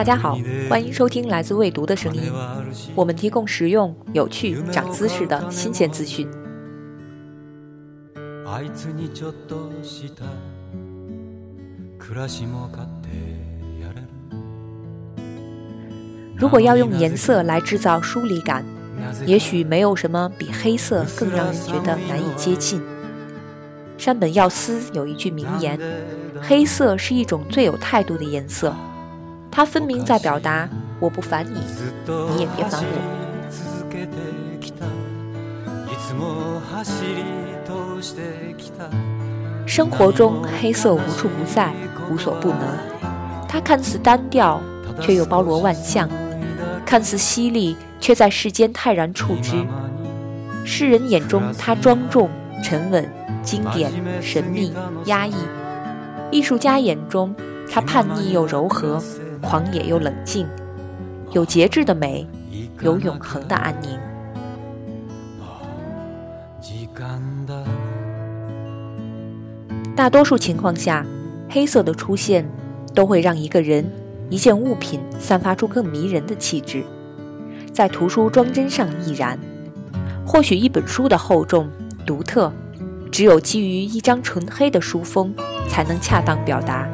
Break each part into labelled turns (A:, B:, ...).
A: 大家好，欢迎收听来自未读的声音。我们提供实用、有趣、长姿势的新鲜资讯。如果要用颜色来制造疏离感，也许没有什么比黑色更让人觉得难以接近。山本耀司有一句名言：“黑色是一种最有态度的颜色。”它分明在表达“我不烦你，你也别烦我。”生活中，黑色无处不在，无所不能。它看似单调，却又包罗万象；看似犀利，却在世间泰然处之。世人眼中，它庄重、沉稳。经典、神秘、压抑；艺术家眼中，它叛逆又柔和，狂野又冷静，有节制的美，有永恒的安宁。大多数情况下，黑色的出现都会让一个人、一件物品散发出更迷人的气质，在图书装帧上亦然。或许一本书的厚重、独特。只有基于一张纯黑的书封，才能恰当表达。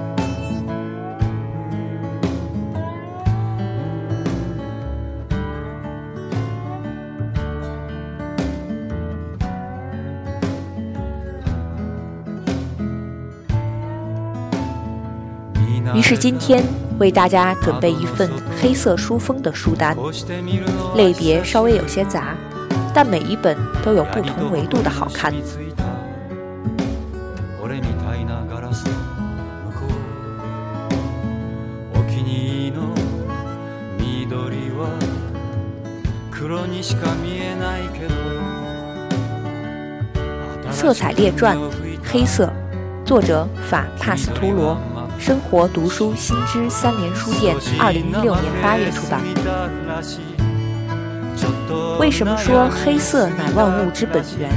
A: 是今天为大家准备一份黑色书封的书单，类别稍微有些杂，但每一本都有不同维度的好看。色彩列传，黑色，作者法帕斯图罗，生活读书新知三联书店，二零一六年八月出版。为什么说黑色乃万物之本源？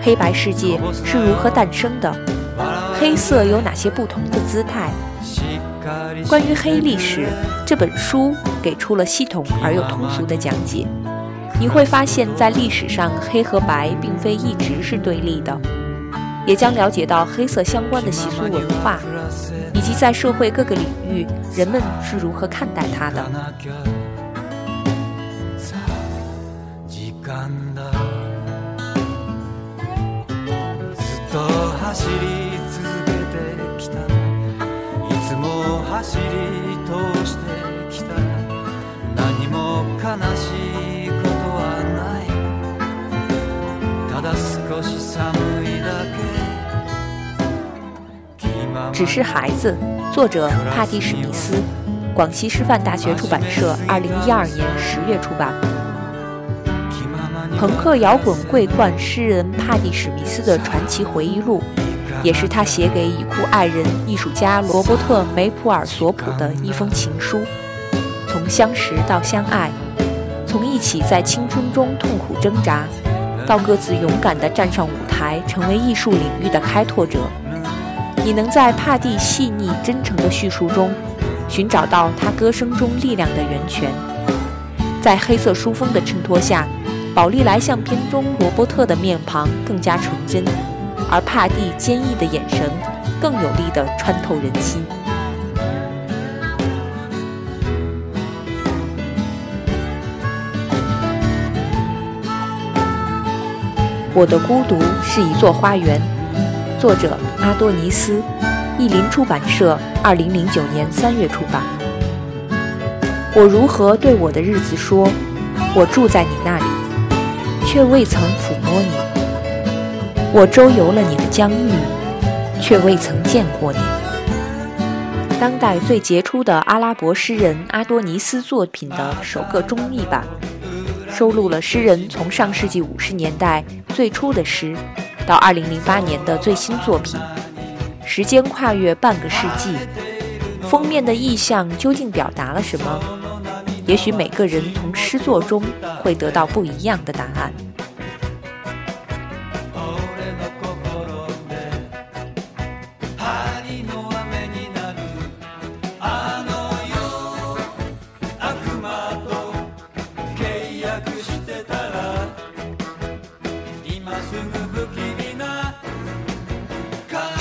A: 黑白世界是如何诞生的？黑色有哪些不同的姿态？关于黑历史，这本书给出了系统而又通俗的讲解。你会发现在历史上，黑和白并非一直是对立的，也将了解到黑色相关的习俗文化，以及在社会各个领域人们是如何看待他的。只是孩子，作者帕蒂·史密斯，广西师范大学出版社，二零一二年十月出版。朋克摇滚桂冠诗人帕蒂·史密斯的传奇回忆录，也是他写给已故爱人艺术家罗伯特·梅普尔索普的一封情书。从相识到相爱，从一起在青春中痛苦挣扎，到各自勇敢地站上舞台，成为艺术领域的开拓者。你能在帕蒂细腻真诚的叙述中，寻找到他歌声中力量的源泉。在黑色书封的衬托下，宝丽来相片中罗伯特的面庞更加纯真，而帕蒂坚毅的眼神更有力地穿透人心。我的孤独是一座花园。作者阿多尼斯，译林出版社，二零零九年三月出版。我如何对我的日子说？我住在你那里，却未曾抚摸你；我周游了你的疆域，却未曾见过你。当代最杰出的阿拉伯诗人阿多尼斯作品的首个中译版，收录了诗人从上世纪五十年代最初的诗。到二零零八年的最新作品，时间跨越半个世纪，封面的意象究竟表达了什么？也许每个人从诗作中会得到不一样的答案。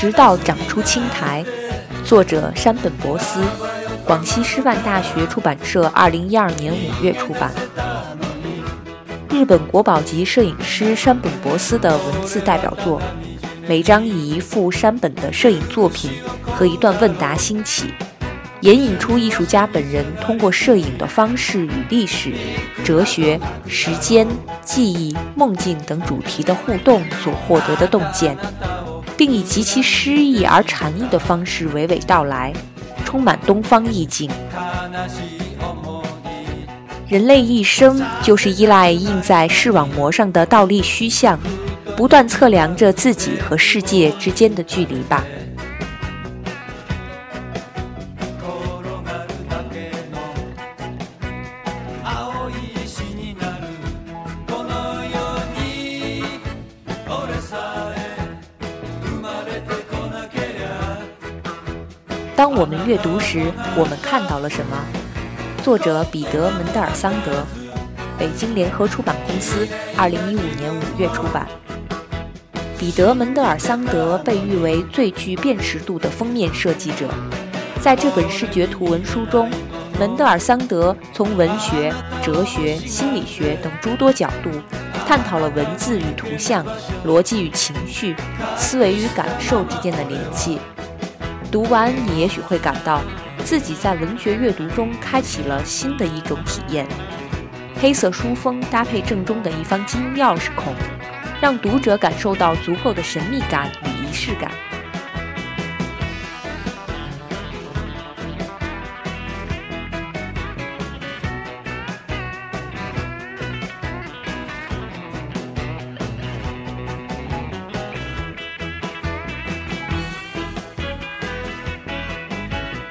A: 直到长出青苔。作者山本博斯，广西师范大学出版社，二零一二年五月出版。日本国宝级摄影师山本博斯的文字代表作，每章以一幅山本的摄影作品和一段问答兴起，引引出艺术家本人通过摄影的方式与历史、哲学、时间、记忆、梦境等主题的互动所获得的洞见。并以极其诗意而禅意的方式娓娓道来，充满东方意境。人类一生就是依赖印在视网膜上的倒立虚像，不断测量着自己和世界之间的距离吧。当我们阅读时，我们看到了什么？作者彼得·门德尔桑德，北京联合出版公司，二零一五年五月出版。彼得·门德尔桑德被誉为最具辨识度的封面设计者。在这本视觉图文书中，门德尔桑德从文学、哲学、心理学等诸多角度，探讨了文字与图像、逻辑与情绪、思维与感受之间的联系。读完，你也许会感到自己在文学阅读中开启了新的一种体验。黑色书封搭配正中的一方金钥匙孔，让读者感受到足够的神秘感与仪式感。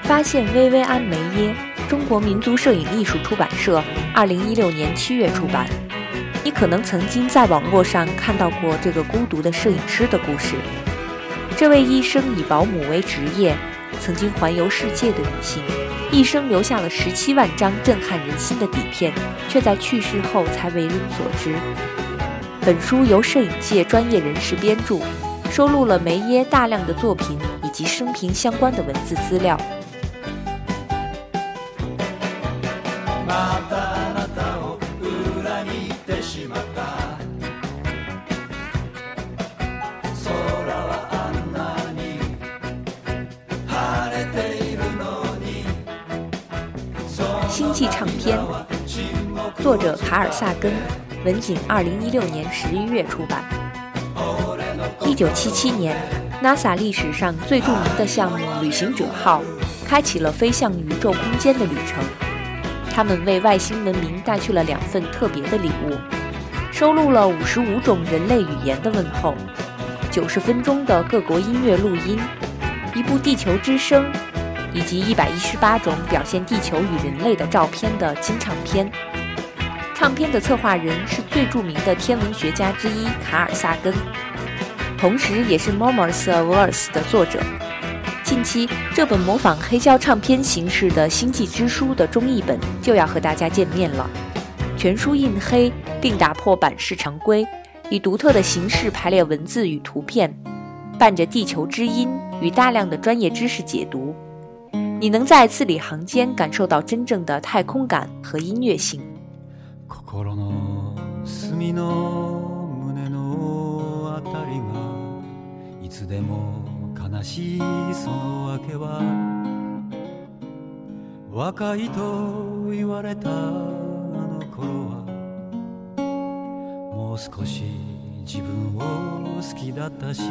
A: 发现薇薇安·梅耶，中国民族摄影艺术出版社，二零一六年七月出版。你可能曾经在网络上看到过这个孤独的摄影师的故事。这位一生以保姆为职业、曾经环游世界的女性，一生留下了十七万张震撼人心的底片，却在去世后才为人所知。本书由摄影界专业人士编著，收录了梅耶大量的作品以及生平相关的文字资料。作者卡尔萨根，文景二零一六年十一月出版。一九七七年，NASA 历史上最著名的项目“旅行者号”开启了飞向宇宙空间的旅程。他们为外星文明带去了两份特别的礼物，收录了五十五种人类语言的问候，九十分钟的各国音乐录音，一部地球之声，以及一百一十八种表现地球与人类的照片的金唱片。唱片的策划人是最著名的天文学家之一卡尔萨根，同时也是《Moments of Earth》的作者。近期，这本模仿黑胶唱片形式的《星际之书》的中译本就要和大家见面了。全书印黑，并打破版式常规，以独特的形式排列文字与图片，伴着地球之音与大量的专业知识解读，你能在字里行间感受到真正的太空感和音乐性。
B: 心の隅の胸のあたりがいつでも
A: 悲しいその訳は若いと言われたあの頃はもう少し自分を好きだったし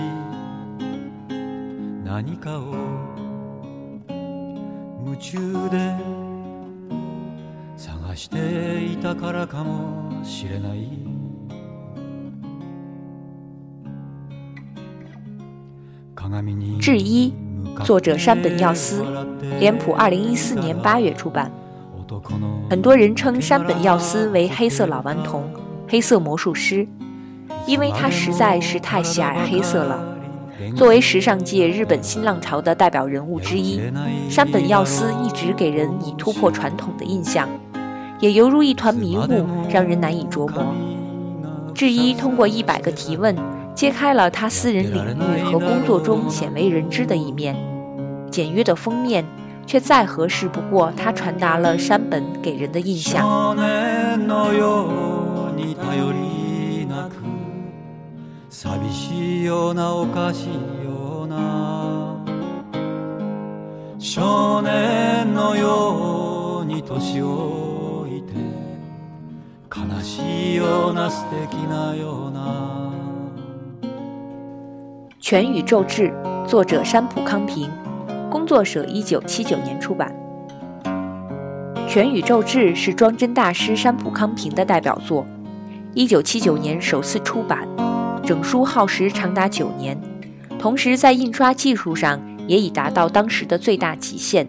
A: 何かを夢中でしていたからかもしれない质一，作者山本耀司，脸谱二零一四年八月出版。很多人称山本耀司为“黑色老顽童”、“黑色魔术师”，因为他实在是太喜爱黑色了。作为时尚界日本新浪潮的代表人物之一，山本耀司一直给人以突破传统的印象， 也犹如一团迷雾，让人难以琢磨。智一通过一百个提问。揭开了他私人领域和工作中鲜为人知的一面。简约的封面，却再合适不过他传达了山本给人的印象。全宇宙志，作者山浦康平，工作社一九七九年出版。全宇宙志是装帧大师山浦康平的代表作，一九七九年首次出版，整书耗时长达九年，同时在印刷技术上也已达到当时的最大极限，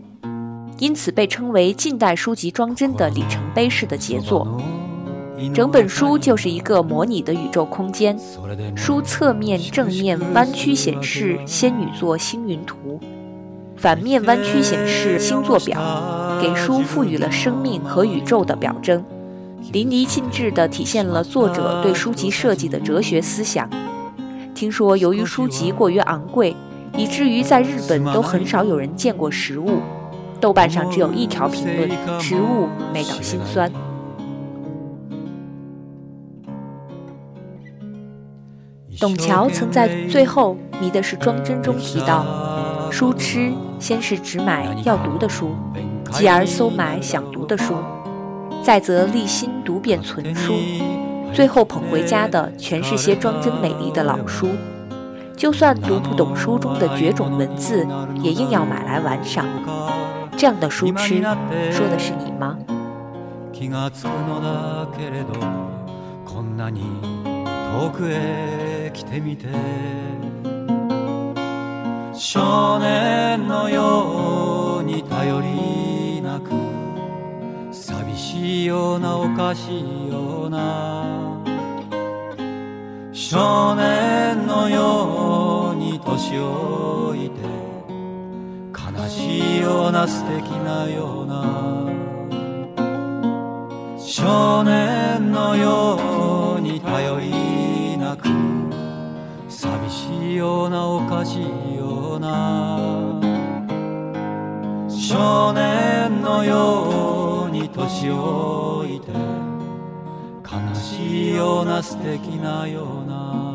A: 因此被称为近代书籍装帧的里程碑式的杰作。整本书就是一个模拟的宇宙空间，书侧面、正面弯曲显示仙女座星云图，反面弯曲显示星座表，给书赋予了生命和宇宙的表征，淋漓尽致地体现了作者对书籍设计的哲学思想。听说由于书籍过于昂贵，以至于在日本都很少有人见过实物，豆瓣上只有一条评论：实物美到心酸。董桥曾在最后《迷的是装帧》中提到：“书痴先是只买要读的书，继而搜买想读的书，再则立心读遍存书，最后捧回家的全是些装帧美丽的老书。就算读不懂书中的绝种文字，也硬要买来玩赏。这样的书痴，说的是你吗？”遠くへ来てみて。少年のように頼りなく寂しいようなおかしいような。少年のように年老いて悲しいような素敵なような。少年のように頼りようなおかしいような。少年のように年老いて悲しいような素敵なような。